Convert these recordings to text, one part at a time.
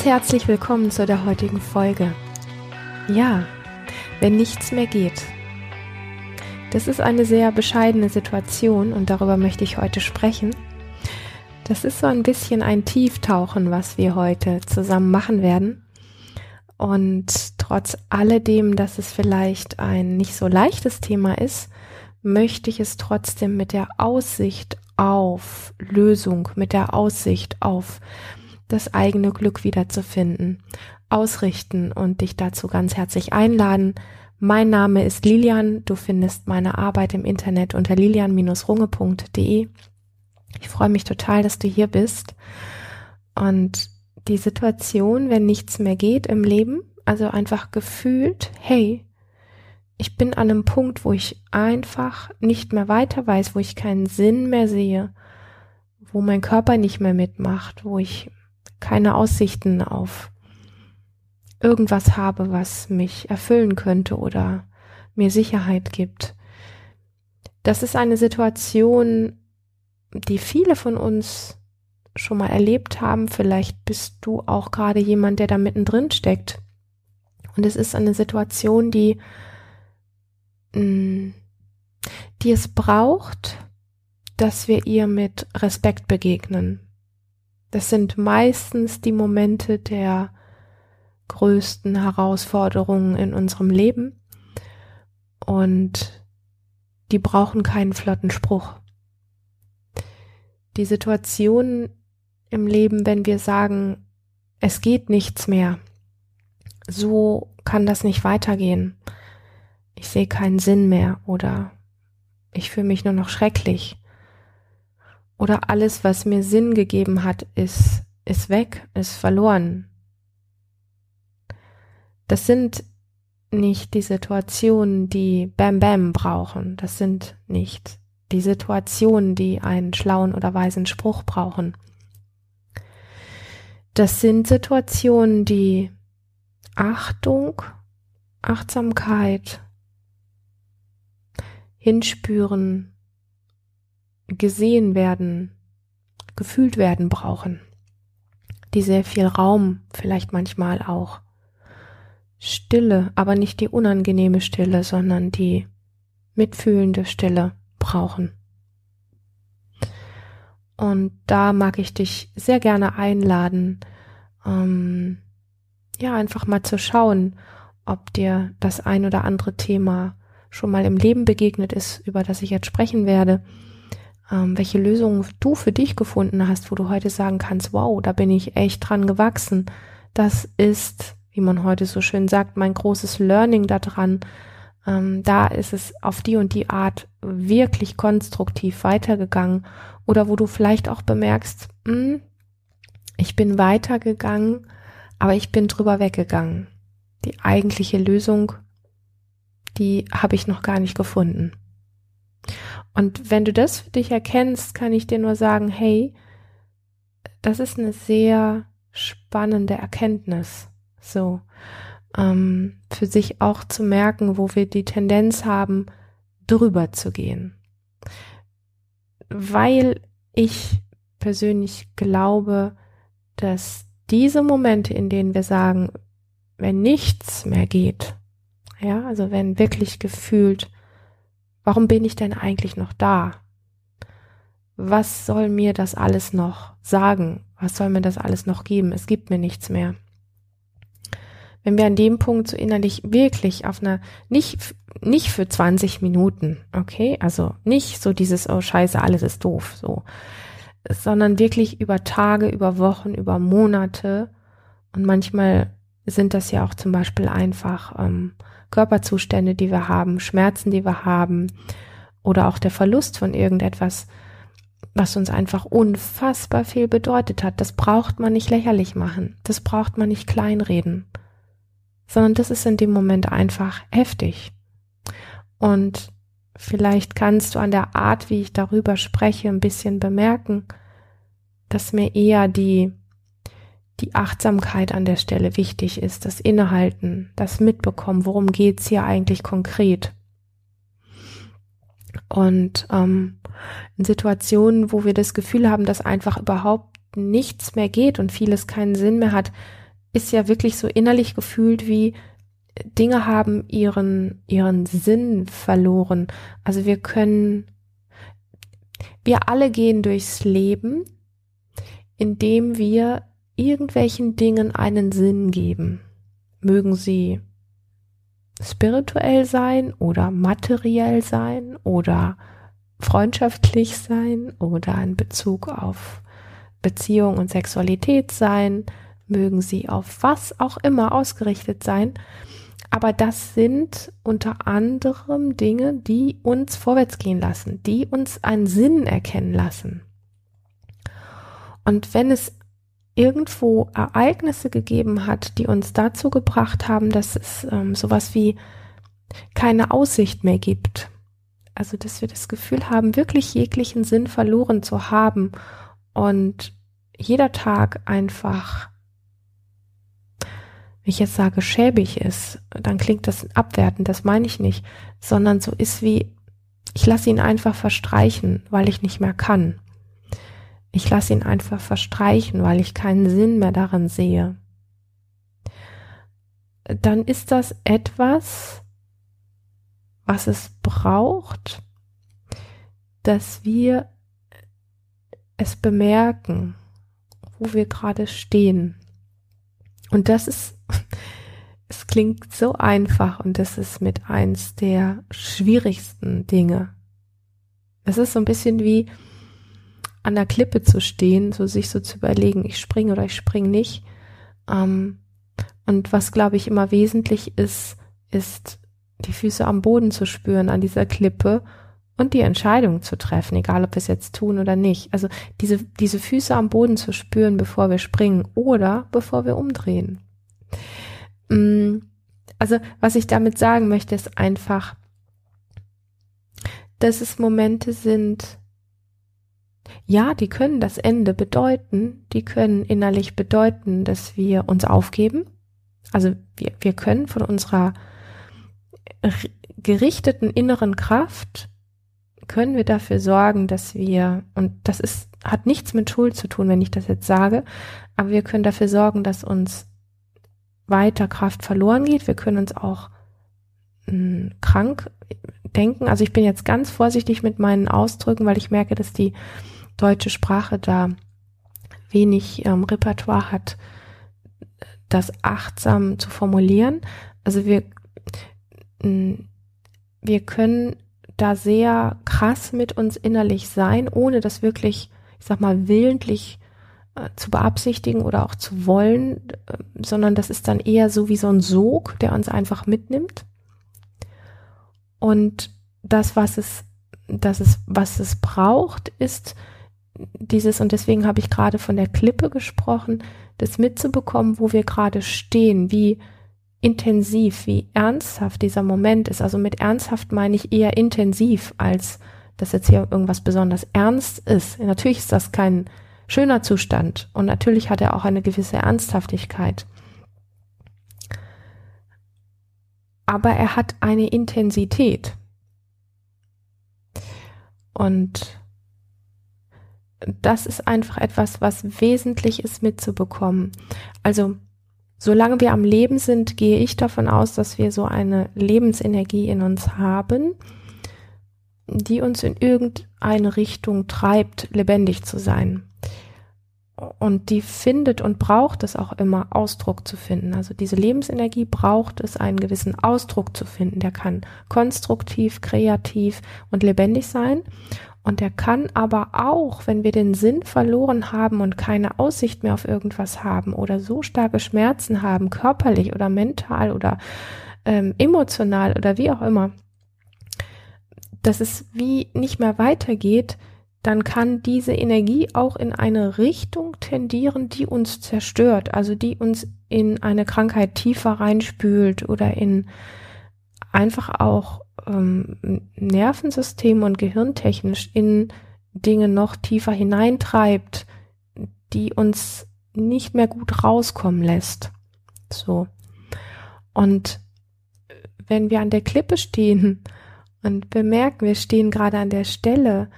Ganz herzlich willkommen zu der heutigen Folge. Ja, wenn nichts mehr geht. Das ist eine sehr bescheidene Situation und darüber möchte ich heute sprechen. Das ist so ein bisschen ein Tieftauchen, was wir heute zusammen machen werden. Und trotz alledem, dass es vielleicht ein nicht so leichtes Thema ist, möchte ich es trotzdem mit der Aussicht auf Lösung, mit der Aussicht auf das eigene Glück wiederzufinden, ausrichten und dich dazu ganz herzlich einladen. Mein Name ist Lilian. Du findest meine Arbeit im Internet unter lilian-runge.de. Ich freue mich total, dass du hier bist. Und die Situation, wenn nichts mehr geht im Leben, also einfach gefühlt, hey, ich bin an einem Punkt, wo ich einfach nicht mehr weiter weiß, wo ich keinen Sinn mehr sehe, wo mein Körper nicht mehr mitmacht, wo ich keine Aussichten auf irgendwas habe, was mich erfüllen könnte oder mir Sicherheit gibt. Das ist eine Situation, die viele von uns schon mal erlebt haben. Vielleicht bist du auch gerade jemand, der da mittendrin steckt. Und es ist eine Situation, die, mm, die es braucht, dass wir ihr mit Respekt begegnen, das sind meistens die Momente der größten Herausforderungen in unserem Leben und die brauchen keinen flotten Spruch. Die Situation im Leben, wenn wir sagen, es geht nichts mehr, so kann das nicht weitergehen. Ich sehe keinen Sinn mehr oder ich fühle mich nur noch schrecklich oder alles, was mir Sinn gegeben hat, ist, ist weg, ist verloren. Das sind nicht die Situationen, die Bam Bam brauchen. Das sind nicht die Situationen, die einen schlauen oder weisen Spruch brauchen. Das sind Situationen, die Achtung, Achtsamkeit, hinspüren, gesehen werden, gefühlt werden brauchen, die sehr viel Raum, vielleicht manchmal auch Stille, aber nicht die unangenehme Stille, sondern die mitfühlende Stille brauchen. Und da mag ich dich sehr gerne einladen, ähm, ja, einfach mal zu schauen, ob dir das ein oder andere Thema schon mal im Leben begegnet ist, über das ich jetzt sprechen werde ähm, welche Lösungen du für dich gefunden hast, wo du heute sagen kannst, wow, da bin ich echt dran gewachsen. Das ist, wie man heute so schön sagt, mein großes Learning daran. Ähm, da ist es auf die und die Art wirklich konstruktiv weitergegangen. Oder wo du vielleicht auch bemerkst, mh, hm, ich bin weitergegangen, aber ich bin drüber weggegangen. Die eigentliche Lösung, die habe ich noch gar nicht gefunden. Und wenn du das für dich erkennst, kann ich dir nur sagen, hey, das ist eine sehr spannende Erkenntnis. So, ähm, für sich auch zu merken, wo wir die Tendenz haben, drüber zu gehen. Weil ich persönlich glaube, dass diese Momente, in denen wir sagen, wenn nichts mehr geht, ja, also wenn wirklich gefühlt Warum bin ich denn eigentlich noch da? Was soll mir das alles noch sagen? Was soll mir das alles noch geben? Es gibt mir nichts mehr. Wenn wir an dem Punkt so innerlich wirklich auf einer, nicht, nicht für 20 Minuten, okay? Also nicht so dieses, oh scheiße, alles ist doof, so. Sondern wirklich über Tage, über Wochen, über Monate. Und manchmal sind das ja auch zum Beispiel einfach ähm, Körperzustände, die wir haben, Schmerzen, die wir haben oder auch der Verlust von irgendetwas, was uns einfach unfassbar viel bedeutet hat. Das braucht man nicht lächerlich machen. Das braucht man nicht kleinreden. Sondern das ist in dem Moment einfach heftig. Und vielleicht kannst du an der Art, wie ich darüber spreche, ein bisschen bemerken, dass mir eher die die Achtsamkeit an der Stelle wichtig ist, das Innehalten, das Mitbekommen, worum geht's hier eigentlich konkret. Und ähm, in Situationen, wo wir das Gefühl haben, dass einfach überhaupt nichts mehr geht und vieles keinen Sinn mehr hat, ist ja wirklich so innerlich gefühlt wie Dinge haben ihren, ihren Sinn verloren. Also wir können, wir alle gehen durchs Leben, indem wir irgendwelchen Dingen einen Sinn geben. Mögen sie spirituell sein oder materiell sein oder freundschaftlich sein oder in Bezug auf Beziehung und Sexualität sein, mögen sie auf was auch immer ausgerichtet sein. Aber das sind unter anderem Dinge, die uns vorwärts gehen lassen, die uns einen Sinn erkennen lassen. Und wenn es irgendwo Ereignisse gegeben hat, die uns dazu gebracht haben, dass es ähm, sowas wie keine Aussicht mehr gibt. Also, dass wir das Gefühl haben, wirklich jeglichen Sinn verloren zu haben und jeder Tag einfach, wenn ich jetzt sage, schäbig ist, dann klingt das abwertend, das meine ich nicht, sondern so ist wie, ich lasse ihn einfach verstreichen, weil ich nicht mehr kann. Ich lasse ihn einfach verstreichen, weil ich keinen Sinn mehr darin sehe. Dann ist das etwas, was es braucht, dass wir es bemerken, wo wir gerade stehen. Und das ist, es klingt so einfach und das ist mit eins der schwierigsten Dinge. Es ist so ein bisschen wie, an der Klippe zu stehen, so sich so zu überlegen, ich springe oder ich springe nicht. Ähm, und was, glaube ich, immer wesentlich ist, ist die Füße am Boden zu spüren an dieser Klippe und die Entscheidung zu treffen, egal ob wir es jetzt tun oder nicht. Also diese, diese Füße am Boden zu spüren, bevor wir springen oder bevor wir umdrehen. Mm, also was ich damit sagen möchte, ist einfach, dass es Momente sind, ja, die können das Ende bedeuten, die können innerlich bedeuten, dass wir uns aufgeben. Also wir, wir können von unserer gerichteten inneren Kraft können wir dafür sorgen, dass wir, und das ist, hat nichts mit Schuld zu tun, wenn ich das jetzt sage, aber wir können dafür sorgen, dass uns weiter Kraft verloren geht. Wir können uns auch mh, hm, krank denken. Also ich bin jetzt ganz vorsichtig mit meinen Ausdrücken, weil ich merke, dass die deutsche Sprache da wenig ähm, Repertoire hat, das achtsam zu formulieren. Also wir, wir können da sehr krass mit uns innerlich sein, ohne das wirklich, ich sag mal, willentlich äh, zu beabsichtigen oder auch zu wollen, äh, sondern das ist dann eher so wie so ein Sog, der uns einfach mitnimmt. Und das, was es, das ist, was es braucht, ist dieses, und deswegen habe ich gerade von der Klippe gesprochen, das mitzubekommen, wo wir gerade stehen, wie intensiv, wie ernsthaft dieser Moment ist. Also mit ernsthaft meine ich eher intensiv, als dass jetzt hier irgendwas besonders ernst ist. Natürlich ist das kein schöner Zustand und natürlich hat er auch eine gewisse Ernsthaftigkeit. Aber er hat eine Intensität. Und das ist einfach etwas, was wesentlich ist mitzubekommen. Also, solange wir am Leben sind, gehe ich davon aus, dass wir so eine Lebensenergie in uns haben, die uns in irgendeine Richtung treibt, lebendig zu sein. Und die findet und braucht es auch immer, Ausdruck zu finden. Also diese Lebensenergie braucht es, einen gewissen Ausdruck zu finden. Der kann konstruktiv, kreativ und lebendig sein. Und er kann aber auch, wenn wir den Sinn verloren haben und keine Aussicht mehr auf irgendwas haben oder so starke Schmerzen haben, körperlich oder mental oder ähm, emotional oder wie auch immer, dass es wie nicht mehr weitergeht, dann kann diese Energie auch in eine Richtung tendieren, die uns zerstört, also die uns in eine Krankheit tiefer reinspült oder in einfach auch ähm, Nervensystem und gehirntechnisch in Dinge noch tiefer hineintreibt, die uns nicht mehr gut rauskommen lässt. So. Und wenn wir an der Klippe stehen und bemerken, wir stehen gerade an der Stelle,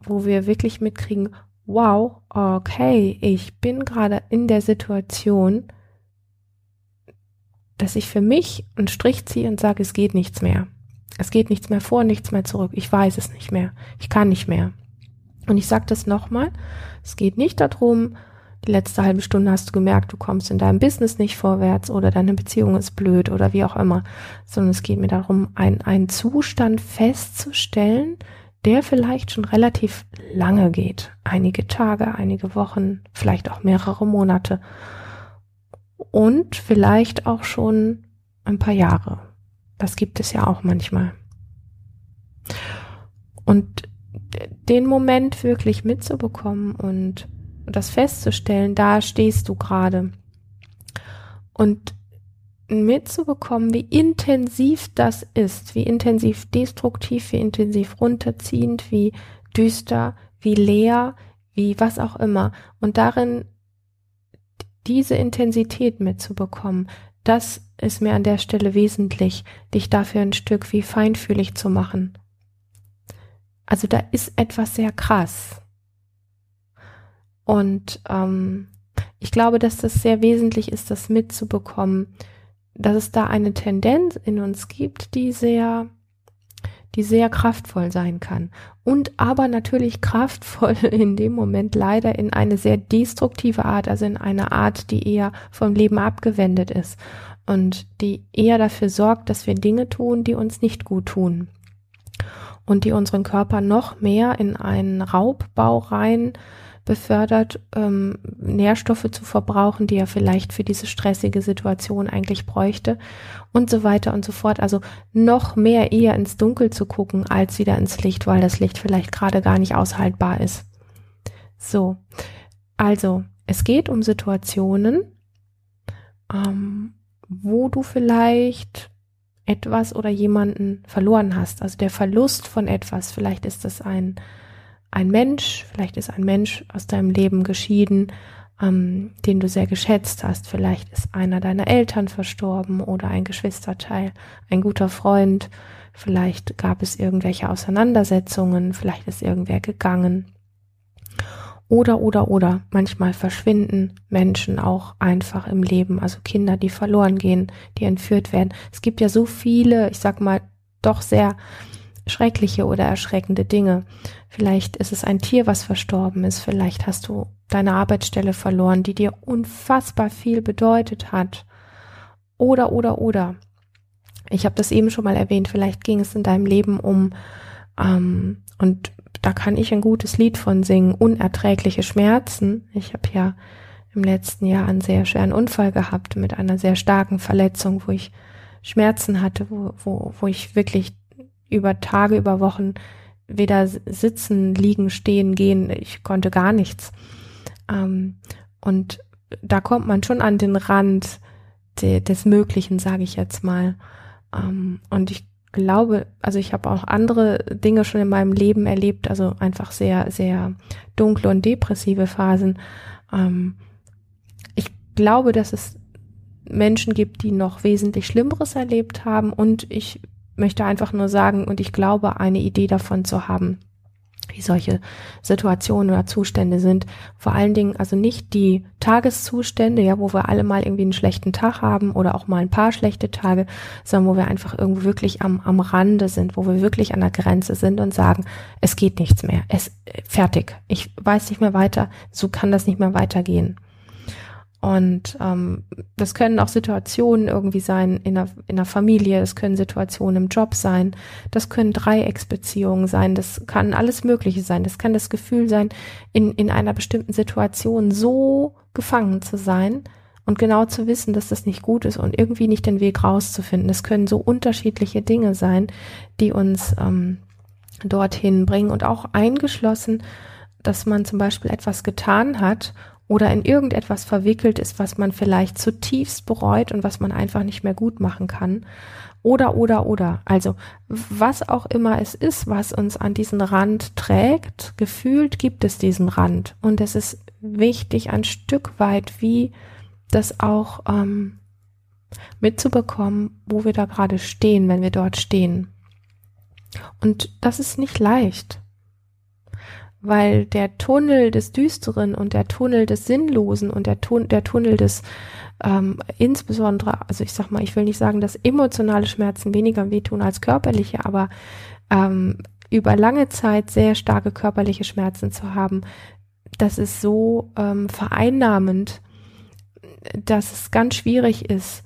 wo wir wirklich mitkriegen, wow, okay, ich bin gerade in der Situation, dass ich für mich einen Strich ziehe und sage, es geht nichts mehr. Es geht nichts mehr vor, nichts mehr zurück. Ich weiß es nicht mehr. Ich kann nicht mehr. Und ich sage das nochmal. Es geht nicht darum, die letzte halbe Stunde hast du gemerkt, du kommst in deinem Business nicht vorwärts oder deine Beziehung ist blöd oder wie auch immer, sondern es geht mir darum, ein, einen Zustand festzustellen, der vielleicht schon relativ lange geht. Einige Tage, einige Wochen, vielleicht auch mehrere Monate. Und vielleicht auch schon ein paar Jahre. Das gibt es ja auch manchmal. Und den Moment wirklich mitzubekommen und das festzustellen, da stehst du gerade. Und mitzubekommen, wie intensiv das ist, wie intensiv destruktiv, wie intensiv runterziehend, wie düster, wie leer, wie was auch immer. Und darin diese Intensität mitzubekommen, das ist mir an der Stelle wesentlich, dich dafür ein Stück wie feinfühlig zu machen. Also da ist etwas sehr krass. Und ähm, ich glaube, dass das sehr wesentlich ist, das mitzubekommen, dass es da eine Tendenz in uns gibt, die sehr, die sehr kraftvoll sein kann. Und aber natürlich kraftvoll in dem Moment leider in eine sehr destruktive Art, also in eine Art, die eher vom Leben abgewendet ist und die eher dafür sorgt, dass wir Dinge tun, die uns nicht gut tun und die unseren Körper noch mehr in einen Raubbau rein befördert, ähm, Nährstoffe zu verbrauchen, die er vielleicht für diese stressige Situation eigentlich bräuchte und so weiter und so fort. Also noch mehr eher ins Dunkel zu gucken, als wieder ins Licht, weil das Licht vielleicht gerade gar nicht aushaltbar ist. So, also es geht um Situationen, ähm, wo du vielleicht etwas oder jemanden verloren hast. Also der Verlust von etwas. Vielleicht ist das ein ein Mensch, vielleicht ist ein Mensch aus deinem Leben geschieden, ähm, den du sehr geschätzt hast. Vielleicht ist einer deiner Eltern verstorben oder ein Geschwisterteil, ein guter Freund. Vielleicht gab es irgendwelche Auseinandersetzungen, vielleicht ist irgendwer gegangen. Oder, oder, oder. Manchmal verschwinden Menschen auch einfach im Leben, also Kinder, die verloren gehen, die entführt werden. Es gibt ja so viele, ich sag mal, doch sehr schreckliche oder erschreckende Dinge. Vielleicht ist es ein Tier, was verstorben ist. Vielleicht hast du deine Arbeitsstelle verloren, die dir unfassbar viel bedeutet hat. Oder, oder, oder. Ich habe das eben schon mal erwähnt. Vielleicht ging es in deinem Leben um, ähm, und da kann ich ein gutes Lied von singen, unerträgliche Schmerzen. Ich habe ja im letzten Jahr einen sehr schweren Unfall gehabt mit einer sehr starken Verletzung, wo ich Schmerzen hatte, wo, wo, wo ich wirklich über Tage, über Wochen weder sitzen, liegen, stehen, gehen. Ich konnte gar nichts. Ähm, und da kommt man schon an den Rand de, des Möglichen, sage ich jetzt mal. Ähm, und ich glaube, also ich habe auch andere Dinge schon in meinem Leben erlebt, also einfach sehr, sehr dunkle und depressive Phasen. Ähm, ich glaube, dass es Menschen gibt, die noch wesentlich Schlimmeres erlebt haben und ich möchte einfach nur sagen, und ich glaube, eine Idee davon zu haben, wie solche Situationen oder Zustände sind. Vor allen Dingen also nicht die Tageszustände, ja, wo wir alle mal irgendwie einen schlechten Tag haben oder auch mal ein paar schlechte Tage, sondern wo wir einfach irgendwo wirklich am, am Rande sind, wo wir wirklich an der Grenze sind und sagen, es geht nichts mehr, es fertig, ich weiß nicht mehr weiter, so kann das nicht mehr weitergehen. Und ähm, das können auch Situationen irgendwie sein in der, in der Familie, das können Situationen im Job sein, das können Dreiecksbeziehungen sein, das kann alles Mögliche sein. Das kann das Gefühl sein, in, in einer bestimmten Situation so gefangen zu sein und genau zu wissen, dass das nicht gut ist und irgendwie nicht den Weg rauszufinden. Das können so unterschiedliche Dinge sein, die uns ähm, dorthin bringen und auch eingeschlossen, dass man zum Beispiel etwas getan hat oder in irgendetwas verwickelt ist, was man vielleicht zutiefst bereut und was man einfach nicht mehr gut machen kann. Oder, oder, oder. Also, was auch immer es ist, was uns an diesen Rand trägt, gefühlt gibt es diesen Rand. Und es ist wichtig, ein Stück weit wie das auch ähm, mitzubekommen, wo wir da gerade stehen, wenn wir dort stehen. Und das ist nicht leicht weil der Tunnel des Düsteren und der Tunnel des Sinnlosen und der, Tun der Tunnel des ähm, insbesondere, also ich sag mal, ich will nicht sagen, dass emotionale Schmerzen weniger wehtun als körperliche, aber ähm, über lange Zeit sehr starke körperliche Schmerzen zu haben, das ist so ähm, vereinnahmend, dass es ganz schwierig ist,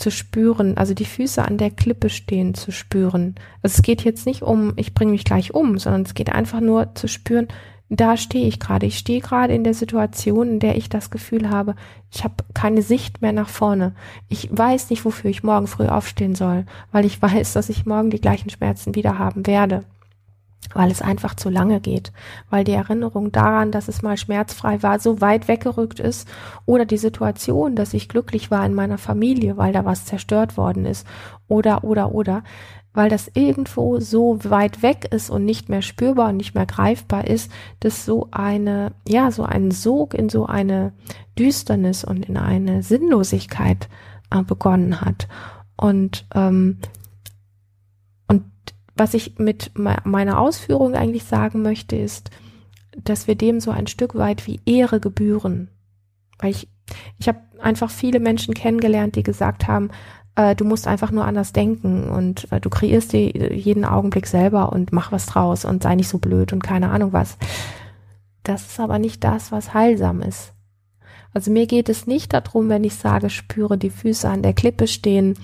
zu spüren, also die Füße an der Klippe stehen zu spüren. Also es geht jetzt nicht um, ich bringe mich gleich um, sondern es geht einfach nur zu spüren, da stehe ich gerade. Ich stehe gerade in der Situation, in der ich das Gefühl habe, ich habe keine Sicht mehr nach vorne. Ich weiß nicht, wofür ich morgen früh aufstehen soll, weil ich weiß, dass ich morgen die gleichen Schmerzen wieder haben werde weil es einfach zu lange geht, weil die Erinnerung daran, dass es mal schmerzfrei war, so weit weggerückt ist. Oder die Situation, dass ich glücklich war in meiner Familie, weil da was zerstört worden ist. Oder oder oder, weil das irgendwo so weit weg ist und nicht mehr spürbar und nicht mehr greifbar ist, dass so eine, ja, so ein Sog in so eine Düsternis und in eine Sinnlosigkeit äh, begonnen hat. Und ähm, was ich mit meiner Ausführung eigentlich sagen möchte, ist, dass wir dem so ein Stück weit wie Ehre gebühren. Weil ich, ich habe einfach viele Menschen kennengelernt, die gesagt haben, äh, du musst einfach nur anders denken und äh, du kreierst dir jeden Augenblick selber und mach was draus und sei nicht so blöd und keine Ahnung was. Das ist aber nicht das, was heilsam ist. Also mir geht es nicht darum, wenn ich sage, spüre die Füße an der Klippe stehen,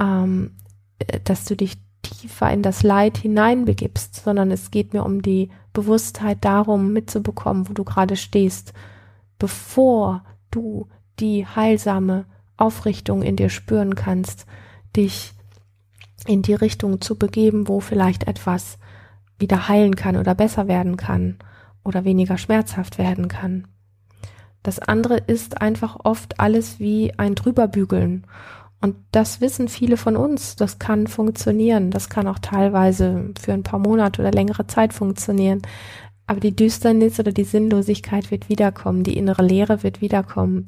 ähm, äh, dass du dich tiefer in das Leid hineinbegibst, sondern es geht mir um die Bewusstheit darum, mitzubekommen, wo du gerade stehst, bevor du die heilsame Aufrichtung in dir spüren kannst, dich in die Richtung zu begeben, wo vielleicht etwas wieder heilen kann oder besser werden kann oder weniger schmerzhaft werden kann. Das andere ist einfach oft alles wie ein Drüberbügeln und das wissen viele von uns. Das kann funktionieren. Das kann auch teilweise für ein paar Monate oder längere Zeit funktionieren. Aber die Düsternis oder die Sinnlosigkeit wird wiederkommen. Die innere Leere wird wiederkommen.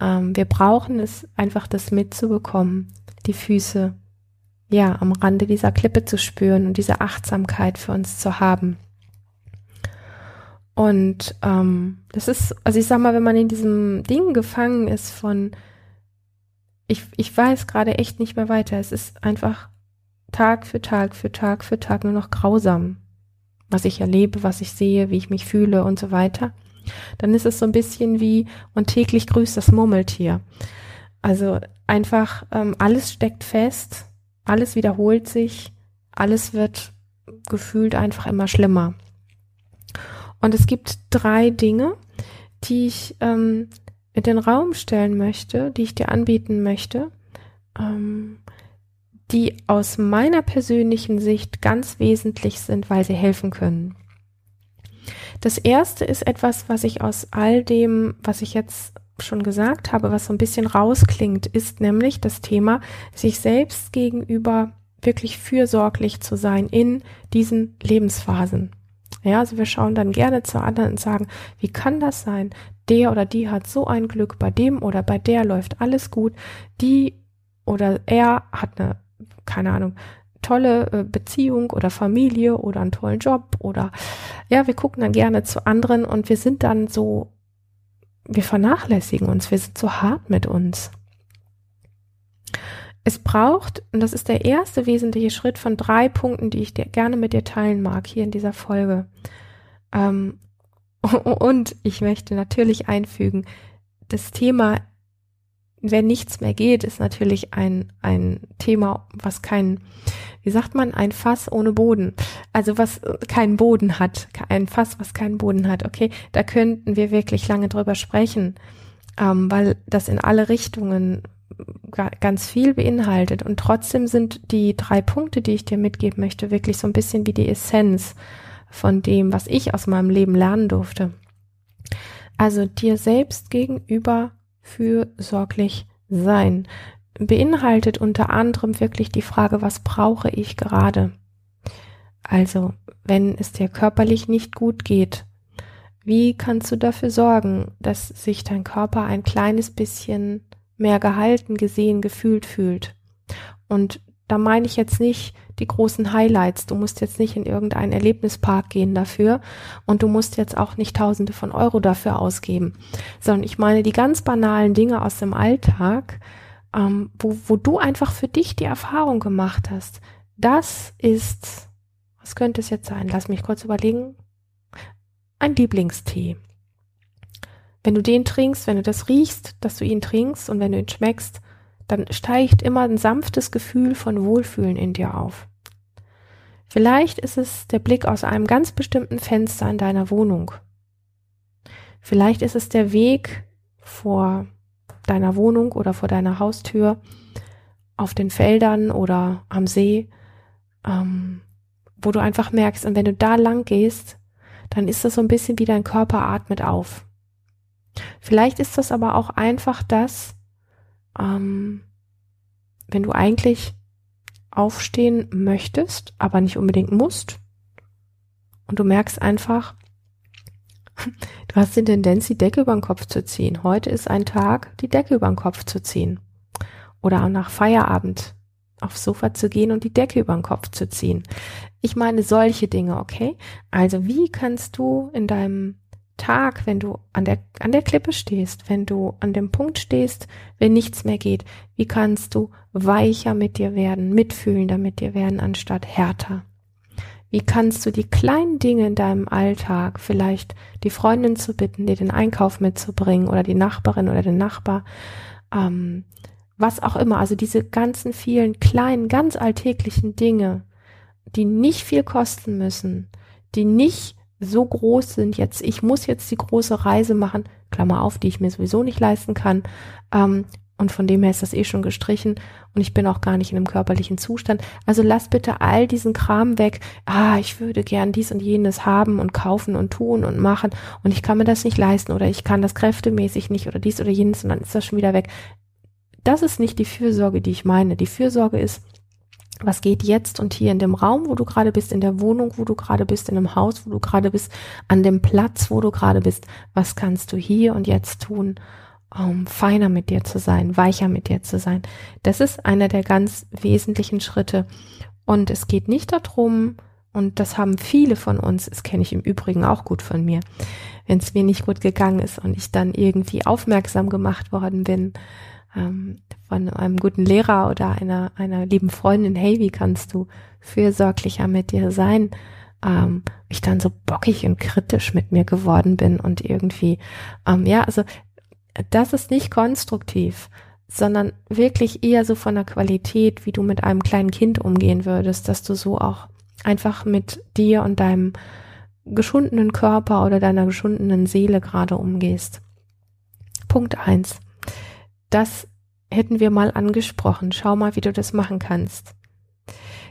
Ähm, wir brauchen es einfach, das mitzubekommen. Die Füße, ja, am Rande dieser Klippe zu spüren und diese Achtsamkeit für uns zu haben. Und ähm, das ist, also ich sag mal, wenn man in diesem Ding gefangen ist von ich, ich weiß gerade echt nicht mehr weiter. Es ist einfach Tag für Tag für Tag für Tag nur noch grausam, was ich erlebe, was ich sehe, wie ich mich fühle und so weiter. Dann ist es so ein bisschen wie und täglich grüßt das Murmeltier. Also einfach ähm, alles steckt fest, alles wiederholt sich, alles wird gefühlt einfach immer schlimmer. Und es gibt drei Dinge, die ich ähm, in den Raum stellen möchte, die ich dir anbieten möchte, ähm, die aus meiner persönlichen Sicht ganz wesentlich sind, weil sie helfen können. Das erste ist etwas, was ich aus all dem, was ich jetzt schon gesagt habe, was so ein bisschen rausklingt, ist nämlich das Thema, sich selbst gegenüber wirklich fürsorglich zu sein in diesen Lebensphasen. Ja, also wir schauen dann gerne zu anderen und sagen, wie kann das sein? Der oder die hat so ein Glück, bei dem oder bei der läuft alles gut. Die oder er hat eine, keine Ahnung, tolle äh, Beziehung oder Familie oder einen tollen Job oder ja, wir gucken dann gerne zu anderen und wir sind dann so, wir vernachlässigen uns, wir sind so hart mit uns. Es braucht, und das ist der erste wesentliche Schritt von drei Punkten, die ich dir gerne mit dir teilen mag hier in dieser Folge. Ähm, und ich möchte natürlich einfügen, das Thema, wenn nichts mehr geht, ist natürlich ein, ein Thema, was kein, wie sagt man, ein Fass ohne Boden. Also was keinen Boden hat, ein Fass, was keinen Boden hat. Okay, da könnten wir wirklich lange drüber sprechen, ähm, weil das in alle Richtungen ganz viel beinhaltet. Und trotzdem sind die drei Punkte, die ich dir mitgeben möchte, wirklich so ein bisschen wie die Essenz von dem, was ich aus meinem Leben lernen durfte. Also dir selbst gegenüber fürsorglich sein beinhaltet unter anderem wirklich die Frage, was brauche ich gerade? Also, wenn es dir körperlich nicht gut geht, wie kannst du dafür sorgen, dass sich dein Körper ein kleines bisschen mehr gehalten, gesehen, gefühlt fühlt. Und da meine ich jetzt nicht die großen Highlights. Du musst jetzt nicht in irgendeinen Erlebnispark gehen dafür und du musst jetzt auch nicht Tausende von Euro dafür ausgeben, sondern ich meine die ganz banalen Dinge aus dem Alltag, ähm, wo, wo du einfach für dich die Erfahrung gemacht hast. Das ist, was könnte es jetzt sein? Lass mich kurz überlegen. Ein Lieblingstee. Wenn du den trinkst, wenn du das riechst, dass du ihn trinkst und wenn du ihn schmeckst, dann steigt immer ein sanftes Gefühl von Wohlfühlen in dir auf. Vielleicht ist es der Blick aus einem ganz bestimmten Fenster in deiner Wohnung. Vielleicht ist es der Weg vor deiner Wohnung oder vor deiner Haustür auf den Feldern oder am See, ähm, wo du einfach merkst, und wenn du da lang gehst, dann ist das so ein bisschen wie dein Körper atmet auf. Vielleicht ist das aber auch einfach das, ähm, wenn du eigentlich aufstehen möchtest, aber nicht unbedingt musst, und du merkst einfach, du hast die Tendenz, die Decke über den Kopf zu ziehen. Heute ist ein Tag, die Decke über den Kopf zu ziehen. Oder auch nach Feierabend aufs Sofa zu gehen und die Decke über den Kopf zu ziehen. Ich meine solche Dinge, okay? Also wie kannst du in deinem Tag, wenn du an der, an der Klippe stehst, wenn du an dem Punkt stehst, wenn nichts mehr geht, wie kannst du weicher mit dir werden, mitfühlender mit dir werden, anstatt härter? Wie kannst du die kleinen Dinge in deinem Alltag, vielleicht die Freundin zu bitten, dir den Einkauf mitzubringen oder die Nachbarin oder den Nachbar, ähm, was auch immer, also diese ganzen vielen kleinen, ganz alltäglichen Dinge, die nicht viel kosten müssen, die nicht so groß sind jetzt, ich muss jetzt die große Reise machen, Klammer auf, die ich mir sowieso nicht leisten kann, ähm, und von dem her ist das eh schon gestrichen und ich bin auch gar nicht in einem körperlichen Zustand. Also lass bitte all diesen Kram weg. Ah, ich würde gern dies und jenes haben und kaufen und tun und machen und ich kann mir das nicht leisten oder ich kann das kräftemäßig nicht oder dies oder jenes und dann ist das schon wieder weg. Das ist nicht die Fürsorge, die ich meine. Die Fürsorge ist, was geht jetzt und hier in dem Raum, wo du gerade bist, in der Wohnung, wo du gerade bist, in dem Haus, wo du gerade bist, an dem Platz, wo du gerade bist, was kannst du hier und jetzt tun, um feiner mit dir zu sein, weicher mit dir zu sein. Das ist einer der ganz wesentlichen Schritte. Und es geht nicht darum, und das haben viele von uns, das kenne ich im Übrigen auch gut von mir, wenn es mir nicht gut gegangen ist und ich dann irgendwie aufmerksam gemacht worden bin, ähm, von einem guten Lehrer oder einer, einer lieben Freundin, hey, wie kannst du fürsorglicher mit dir sein? Ähm, ich dann so bockig und kritisch mit mir geworden bin und irgendwie, ähm, ja, also das ist nicht konstruktiv, sondern wirklich eher so von der Qualität, wie du mit einem kleinen Kind umgehen würdest, dass du so auch einfach mit dir und deinem geschundenen Körper oder deiner geschundenen Seele gerade umgehst. Punkt eins das hätten wir mal angesprochen. Schau mal, wie du das machen kannst.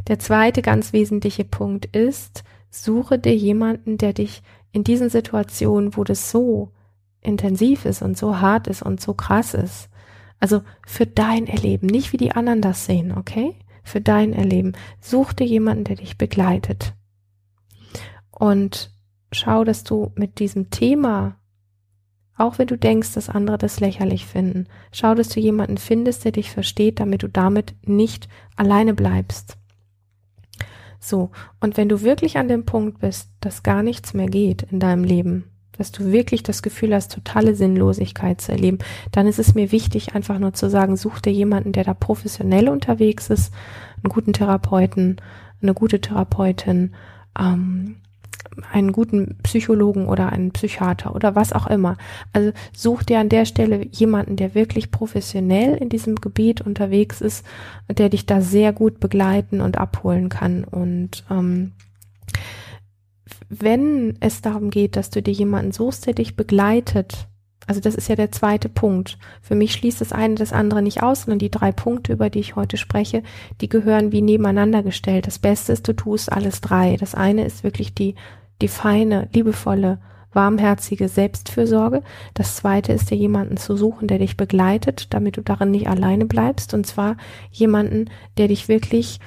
Der zweite ganz wesentliche Punkt ist, suche dir jemanden, der dich in diesen Situationen, wo das so intensiv ist und so hart ist und so krass ist, also für dein Erleben, nicht wie die anderen das sehen, okay? Für dein Erleben. Such dir jemanden, der dich begleitet. Und schau, dass du mit diesem Thema auch wenn du denkst, dass andere das lächerlich finden. Schau, dass du jemanden findest, der dich versteht, damit du damit nicht alleine bleibst. So, und wenn du wirklich an dem Punkt bist, dass gar nichts mehr geht in deinem Leben, dass du wirklich das Gefühl hast, totale Sinnlosigkeit zu erleben, dann ist es mir wichtig, einfach nur zu sagen, such dir jemanden, der da professionell unterwegs ist, einen guten Therapeuten, eine gute Therapeutin, ähm, einen guten Psychologen oder einen Psychiater oder was auch immer. Also such dir an der Stelle jemanden, der wirklich professionell in diesem Gebiet unterwegs ist, der dich da sehr gut begleiten und abholen kann. Und ähm, wenn es darum geht, dass du dir jemanden suchst, der dich begleitet, also das ist ja der zweite Punkt. Für mich schließt das eine das andere nicht aus, sondern die drei Punkte, über die ich heute spreche, die gehören wie nebeneinander gestellt. Das Beste ist, du tust alles drei. Das eine ist wirklich die die feine, liebevolle, warmherzige Selbstfürsorge. Das zweite ist dir jemanden zu suchen, der dich begleitet, damit du darin nicht alleine bleibst. Und zwar jemanden, der dich wirklich,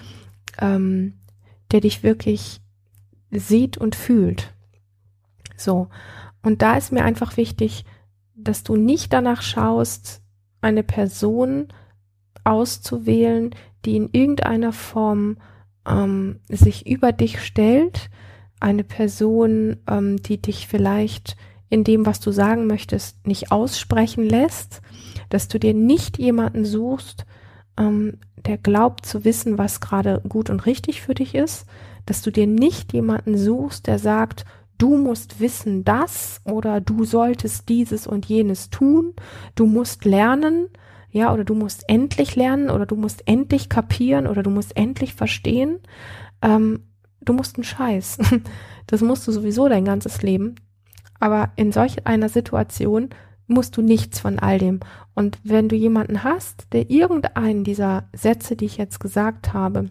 ähm, der dich wirklich sieht und fühlt. So. Und da ist mir einfach wichtig, dass du nicht danach schaust, eine Person auszuwählen, die in irgendeiner Form ähm, sich über dich stellt, eine Person, ähm, die dich vielleicht in dem, was du sagen möchtest, nicht aussprechen lässt, dass du dir nicht jemanden suchst, ähm, der glaubt zu wissen, was gerade gut und richtig für dich ist, dass du dir nicht jemanden suchst, der sagt, du musst wissen das oder du solltest dieses und jenes tun, du musst lernen, ja, oder du musst endlich lernen oder du musst endlich kapieren oder du musst endlich verstehen. Ähm, du musst einen Scheiß. Das musst du sowieso dein ganzes Leben. Aber in solch einer Situation musst du nichts von all dem. Und wenn du jemanden hast, der irgendeinen dieser Sätze, die ich jetzt gesagt habe,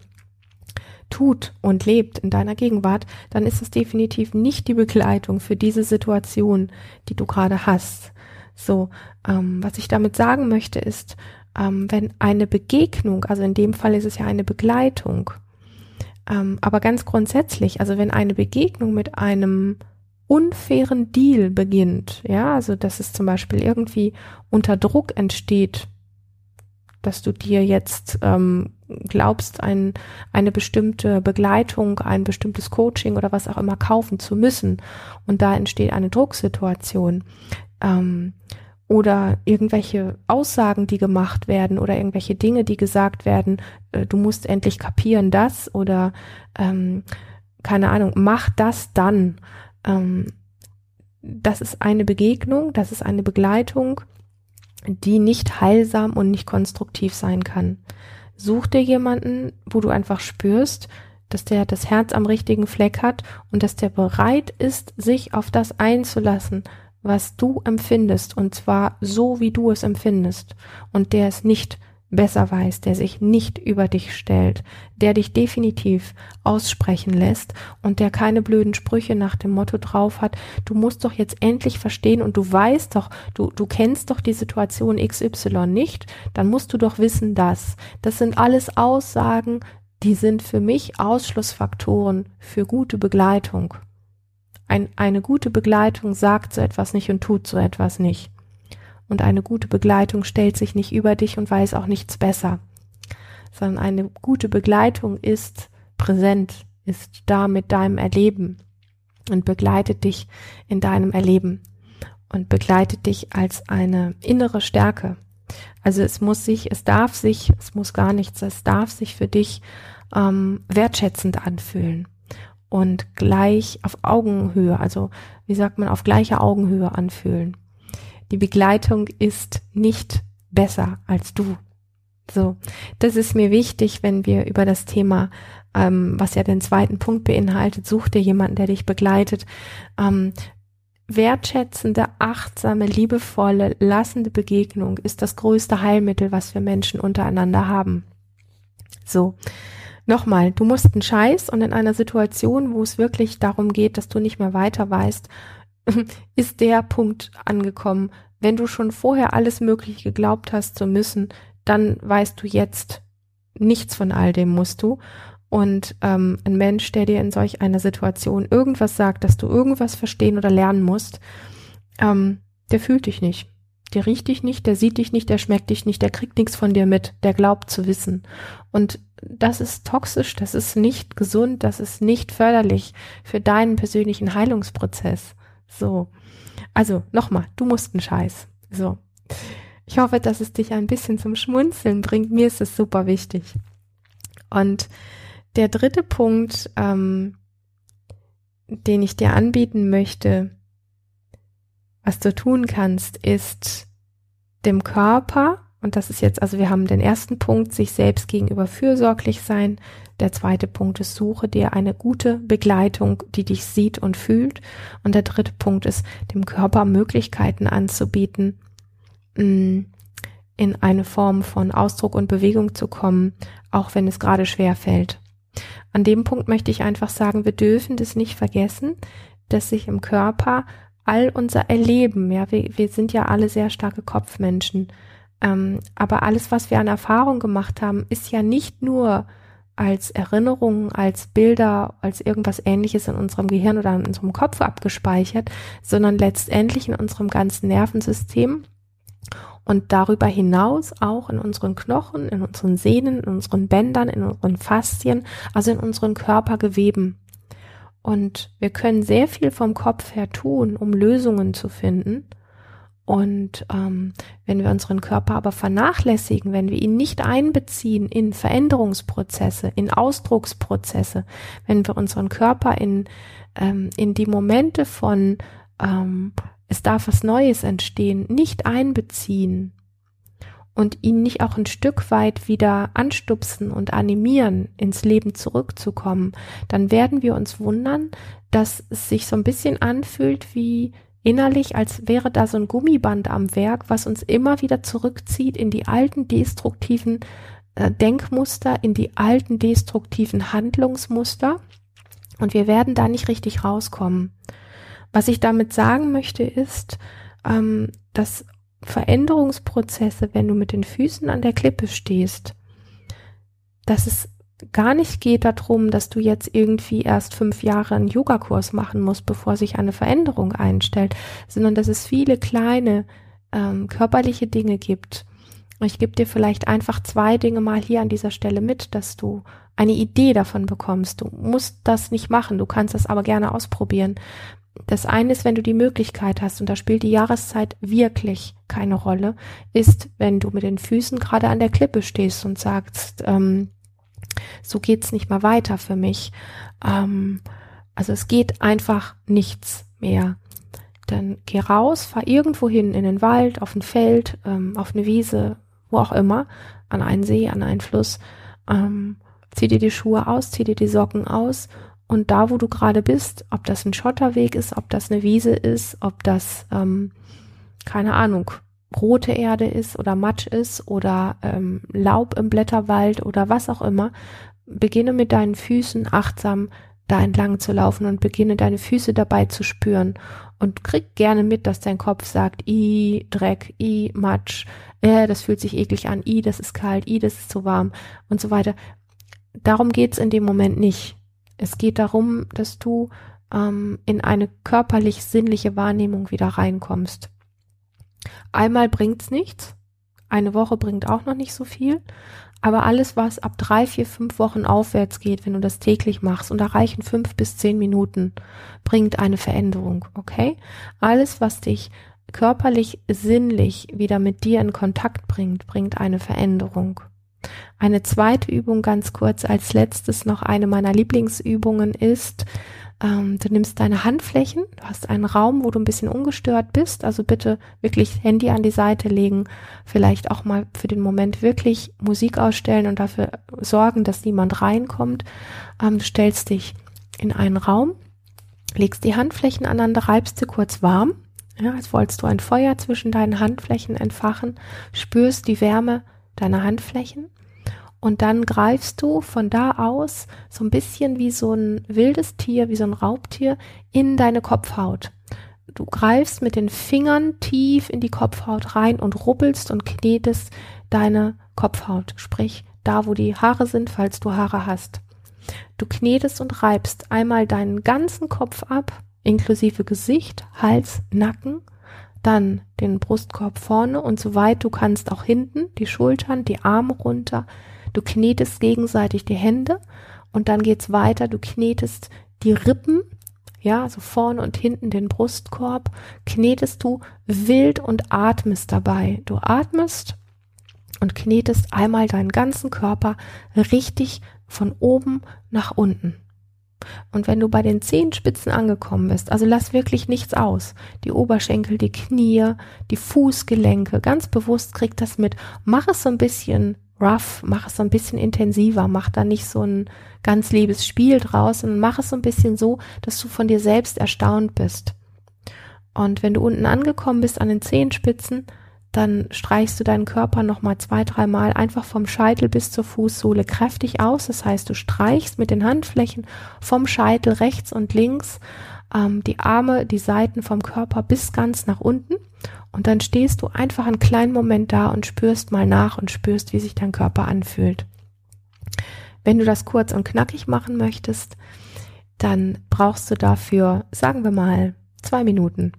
tut und lebt in deiner Gegenwart, dann ist es definitiv nicht die Begleitung für diese Situation, die du gerade hast. So, ähm, was ich damit sagen möchte, ist, ähm, wenn eine Begegnung, also in dem Fall ist es ja eine Begleitung, ähm, aber ganz grundsätzlich, also wenn eine Begegnung mit einem unfairen Deal beginnt, ja, also dass es zum Beispiel irgendwie unter Druck entsteht, dass du dir jetzt ähm, glaubst, ein, eine bestimmte Begleitung, ein bestimmtes Coaching oder was auch immer kaufen zu müssen und da entsteht eine Drucksituation ähm, oder irgendwelche Aussagen, die gemacht werden oder irgendwelche Dinge, die gesagt werden, äh, du musst endlich kapieren das oder ähm, keine Ahnung, mach das dann ähm, das ist eine Begegnung, das ist eine Begleitung, die nicht heilsam und nicht konstruktiv sein kann. Such dir jemanden, wo du einfach spürst, dass der das Herz am richtigen Fleck hat und dass der bereit ist, sich auf das einzulassen, was du empfindest, und zwar so, wie du es empfindest, und der es nicht besser weiß, der sich nicht über dich stellt, der dich definitiv aussprechen lässt und der keine blöden Sprüche nach dem Motto drauf hat, du musst doch jetzt endlich verstehen und du weißt doch, du, du kennst doch die Situation XY nicht, dann musst du doch wissen, dass. Das sind alles Aussagen, die sind für mich Ausschlussfaktoren für gute Begleitung. Ein, eine gute Begleitung sagt so etwas nicht und tut so etwas nicht. Und eine gute Begleitung stellt sich nicht über dich und weiß auch nichts besser, sondern eine gute Begleitung ist präsent, ist da mit deinem Erleben und begleitet dich in deinem Erleben und begleitet dich als eine innere Stärke. Also es muss sich, es darf sich, es muss gar nichts, es darf sich für dich ähm, wertschätzend anfühlen und gleich auf Augenhöhe, also wie sagt man, auf gleicher Augenhöhe anfühlen. Die Begleitung ist nicht besser als du. So, das ist mir wichtig, wenn wir über das Thema, ähm, was ja den zweiten Punkt beinhaltet, such dir jemanden, der dich begleitet, ähm, wertschätzende, achtsame, liebevolle, lassende Begegnung ist das größte Heilmittel, was wir Menschen untereinander haben. So. Nochmal, du musst einen Scheiß und in einer Situation, wo es wirklich darum geht, dass du nicht mehr weiter weißt, ist der Punkt angekommen. Wenn du schon vorher alles Mögliche geglaubt hast zu müssen, dann weißt du jetzt nichts von all dem musst du. Und ähm, ein Mensch, der dir in solch einer Situation irgendwas sagt, dass du irgendwas verstehen oder lernen musst, ähm, der fühlt dich nicht. Der riecht dich nicht, der sieht dich nicht, der schmeckt dich nicht, der kriegt nichts von dir mit, der glaubt zu wissen. Und das ist toxisch, das ist nicht gesund, das ist nicht förderlich für deinen persönlichen Heilungsprozess. So. Also nochmal, du musst einen Scheiß. So. Ich hoffe, dass es dich ein bisschen zum Schmunzeln bringt. Mir ist es super wichtig. Und der dritte Punkt, ähm, den ich dir anbieten möchte, was du tun kannst, ist dem Körper, und das ist jetzt, also wir haben den ersten Punkt, sich selbst gegenüber fürsorglich sein, der zweite Punkt ist, suche dir eine gute Begleitung, die dich sieht und fühlt. Und der dritte Punkt ist, dem Körper Möglichkeiten anzubieten, mm, in eine Form von Ausdruck und Bewegung zu kommen, auch wenn es gerade schwer fällt. An dem Punkt möchte ich einfach sagen, wir dürfen das nicht vergessen, dass sich im Körper all unser Erleben, ja, wir, wir sind ja alle sehr starke Kopfmenschen, ähm, aber alles, was wir an Erfahrung gemacht haben, ist ja nicht nur als Erinnerungen, als Bilder, als irgendwas ähnliches in unserem Gehirn oder in unserem Kopf abgespeichert, sondern letztendlich in unserem ganzen Nervensystem und darüber hinaus auch in unseren Knochen, in unseren Sehnen, in unseren Bändern, in unseren Faszien, also in unseren Körpergeweben. Und wir können sehr viel vom Kopf her tun, um Lösungen zu finden. Und ähm, wenn wir unseren Körper aber vernachlässigen, wenn wir ihn nicht einbeziehen in Veränderungsprozesse, in Ausdrucksprozesse, wenn wir unseren Körper in, ähm, in die Momente von ähm, es darf was Neues entstehen, nicht einbeziehen und ihn nicht auch ein Stück weit wieder anstupsen und animieren, ins Leben zurückzukommen, dann werden wir uns wundern, dass es sich so ein bisschen anfühlt wie innerlich, als wäre da so ein Gummiband am Werk, was uns immer wieder zurückzieht in die alten destruktiven äh, Denkmuster, in die alten destruktiven Handlungsmuster und wir werden da nicht richtig rauskommen. Was ich damit sagen möchte, ist, ähm, dass Veränderungsprozesse, wenn du mit den Füßen an der Klippe stehst, dass es gar nicht geht darum, dass du jetzt irgendwie erst fünf Jahre einen Yogakurs machen musst, bevor sich eine Veränderung einstellt, sondern dass es viele kleine ähm, körperliche Dinge gibt. Ich gebe dir vielleicht einfach zwei Dinge mal hier an dieser Stelle mit, dass du eine Idee davon bekommst. Du musst das nicht machen, du kannst das aber gerne ausprobieren. Das eine ist, wenn du die Möglichkeit hast, und da spielt die Jahreszeit wirklich keine Rolle, ist, wenn du mit den Füßen gerade an der Klippe stehst und sagst, ähm, so geht's nicht mehr weiter für mich. Ähm, also es geht einfach nichts mehr. Dann geh raus, fahr irgendwo hin in den Wald, auf ein Feld, ähm, auf eine Wiese, wo auch immer, an einen See, an einen Fluss. Ähm, zieh dir die Schuhe aus, zieh dir die Socken aus und da, wo du gerade bist, ob das ein Schotterweg ist, ob das eine Wiese ist, ob das, ähm, keine Ahnung, rote Erde ist oder Matsch ist oder ähm, Laub im Blätterwald oder was auch immer, beginne mit deinen Füßen achtsam da entlang zu laufen und beginne deine Füße dabei zu spüren und krieg gerne mit, dass dein Kopf sagt, i Dreck, i Matsch, äh, das fühlt sich eklig an, i das ist kalt, i das ist zu warm und so weiter. Darum geht's in dem Moment nicht. Es geht darum, dass du ähm, in eine körperlich-sinnliche Wahrnehmung wieder reinkommst. Einmal bringt's nichts, eine Woche bringt auch noch nicht so viel, aber alles, was ab drei, vier, fünf Wochen aufwärts geht, wenn du das täglich machst, und da reichen fünf bis zehn Minuten, bringt eine Veränderung, okay? Alles, was dich körperlich, sinnlich wieder mit dir in Kontakt bringt, bringt eine Veränderung. Eine zweite Übung ganz kurz als letztes noch eine meiner Lieblingsübungen ist, ähm, du nimmst deine Handflächen, du hast einen Raum, wo du ein bisschen ungestört bist, also bitte wirklich Handy an die Seite legen, vielleicht auch mal für den Moment wirklich Musik ausstellen und dafür sorgen, dass niemand reinkommt. Ähm, du stellst dich in einen Raum, legst die Handflächen aneinander, reibst sie kurz warm, ja, als wolltest du ein Feuer zwischen deinen Handflächen entfachen, spürst die Wärme deiner Handflächen und dann greifst du von da aus so ein bisschen wie so ein wildes Tier, wie so ein Raubtier in deine Kopfhaut. Du greifst mit den Fingern tief in die Kopfhaut rein und rubbelst und knetest deine Kopfhaut, sprich da, wo die Haare sind, falls du Haare hast. Du knetest und reibst einmal deinen ganzen Kopf ab, inklusive Gesicht, Hals, Nacken, dann den Brustkorb vorne und so weit du kannst auch hinten, die Schultern, die Arme runter. Du knetest gegenseitig die Hände und dann geht's weiter. Du knetest die Rippen, ja, also vorne und hinten den Brustkorb, knetest du wild und atmest dabei. Du atmest und knetest einmal deinen ganzen Körper richtig von oben nach unten. Und wenn du bei den Zehenspitzen angekommen bist, also lass wirklich nichts aus. Die Oberschenkel, die Knie, die Fußgelenke, ganz bewusst krieg das mit. Mach es so ein bisschen rough, mach es so ein bisschen intensiver, mach da nicht so ein ganz liebes Spiel draus, sondern mach es so ein bisschen so, dass du von dir selbst erstaunt bist. Und wenn du unten angekommen bist an den Zehenspitzen, dann streichst du deinen Körper nochmal zwei, dreimal einfach vom Scheitel bis zur Fußsohle kräftig aus. Das heißt, du streichst mit den Handflächen vom Scheitel rechts und links ähm, die Arme, die Seiten vom Körper bis ganz nach unten. Und dann stehst du einfach einen kleinen Moment da und spürst mal nach und spürst, wie sich dein Körper anfühlt. Wenn du das kurz und knackig machen möchtest, dann brauchst du dafür, sagen wir mal, zwei Minuten.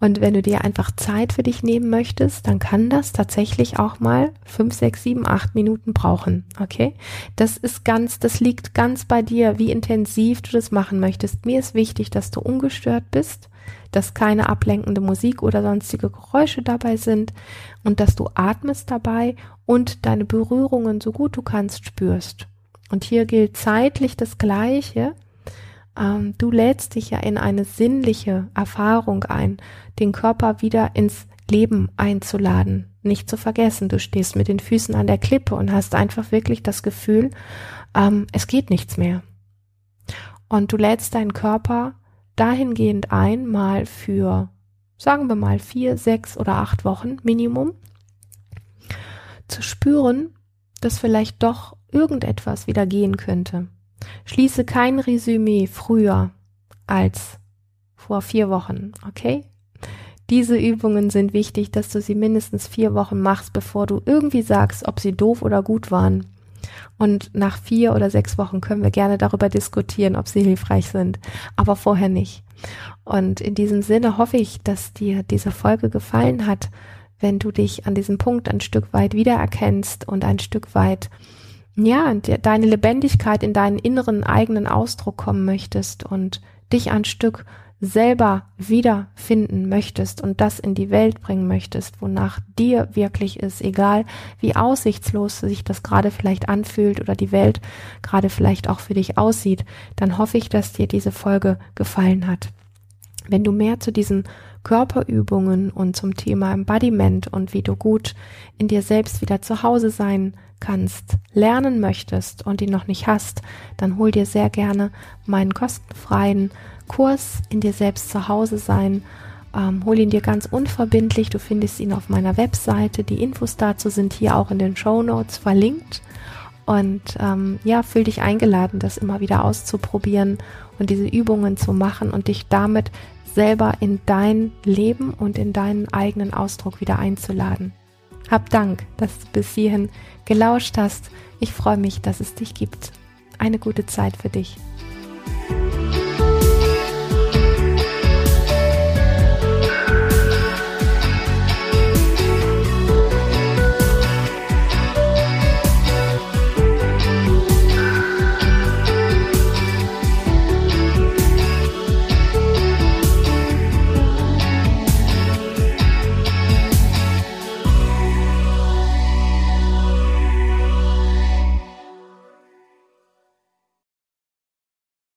Und wenn du dir einfach Zeit für dich nehmen möchtest, dann kann das tatsächlich auch mal fünf, sechs, sieben, acht Minuten brauchen. Okay? Das ist ganz, das liegt ganz bei dir, wie intensiv du das machen möchtest. Mir ist wichtig, dass du ungestört bist, dass keine ablenkende Musik oder sonstige Geräusche dabei sind und dass du atmest dabei und deine Berührungen so gut du kannst spürst. Und hier gilt zeitlich das Gleiche ähm, du lädst dich ja in eine sinnliche Erfahrung ein, den Körper wieder ins Leben einzuladen. Nicht zu vergessen, du stehst mit den Füßen an der Klippe und hast einfach wirklich das Gefühl, ähm, es geht nichts mehr. Und du lädst deinen Körper dahingehend ein, mal für, sagen wir mal, vier, sechs oder acht Wochen Minimum, zu spüren, dass vielleicht doch irgendetwas wieder gehen könnte. Schließe kein Resümee früher als vor vier Wochen, okay? Diese Übungen sind wichtig, dass du sie mindestens vier Wochen machst, bevor du irgendwie sagst, ob sie doof oder gut waren. Und nach vier oder sechs Wochen können wir gerne darüber diskutieren, ob sie hilfreich sind, aber vorher nicht. Und in diesem Sinne hoffe ich, dass dir diese Folge gefallen hat, wenn du dich an diesem Punkt ein Stück weit wiedererkennst und ein Stück weit ja, deine Lebendigkeit in deinen inneren eigenen Ausdruck kommen möchtest und dich ein Stück selber wiederfinden möchtest und das in die Welt bringen möchtest, wonach dir wirklich ist, egal wie aussichtslos sich das gerade vielleicht anfühlt oder die Welt gerade vielleicht auch für dich aussieht, dann hoffe ich, dass dir diese Folge gefallen hat. Wenn du mehr zu diesen Körperübungen und zum Thema Embodiment und wie du gut in dir selbst wieder zu Hause sein kannst, lernen möchtest und ihn noch nicht hast, dann hol dir sehr gerne meinen kostenfreien Kurs in dir selbst zu Hause sein. Ähm, hol ihn dir ganz unverbindlich. Du findest ihn auf meiner Webseite. Die Infos dazu sind hier auch in den Show Notes verlinkt. Und ähm, ja, fühl dich eingeladen, das immer wieder auszuprobieren und diese Übungen zu machen und dich damit selber in dein Leben und in deinen eigenen Ausdruck wieder einzuladen. Hab Dank, dass du bis hierhin gelauscht hast. Ich freue mich, dass es dich gibt. Eine gute Zeit für dich.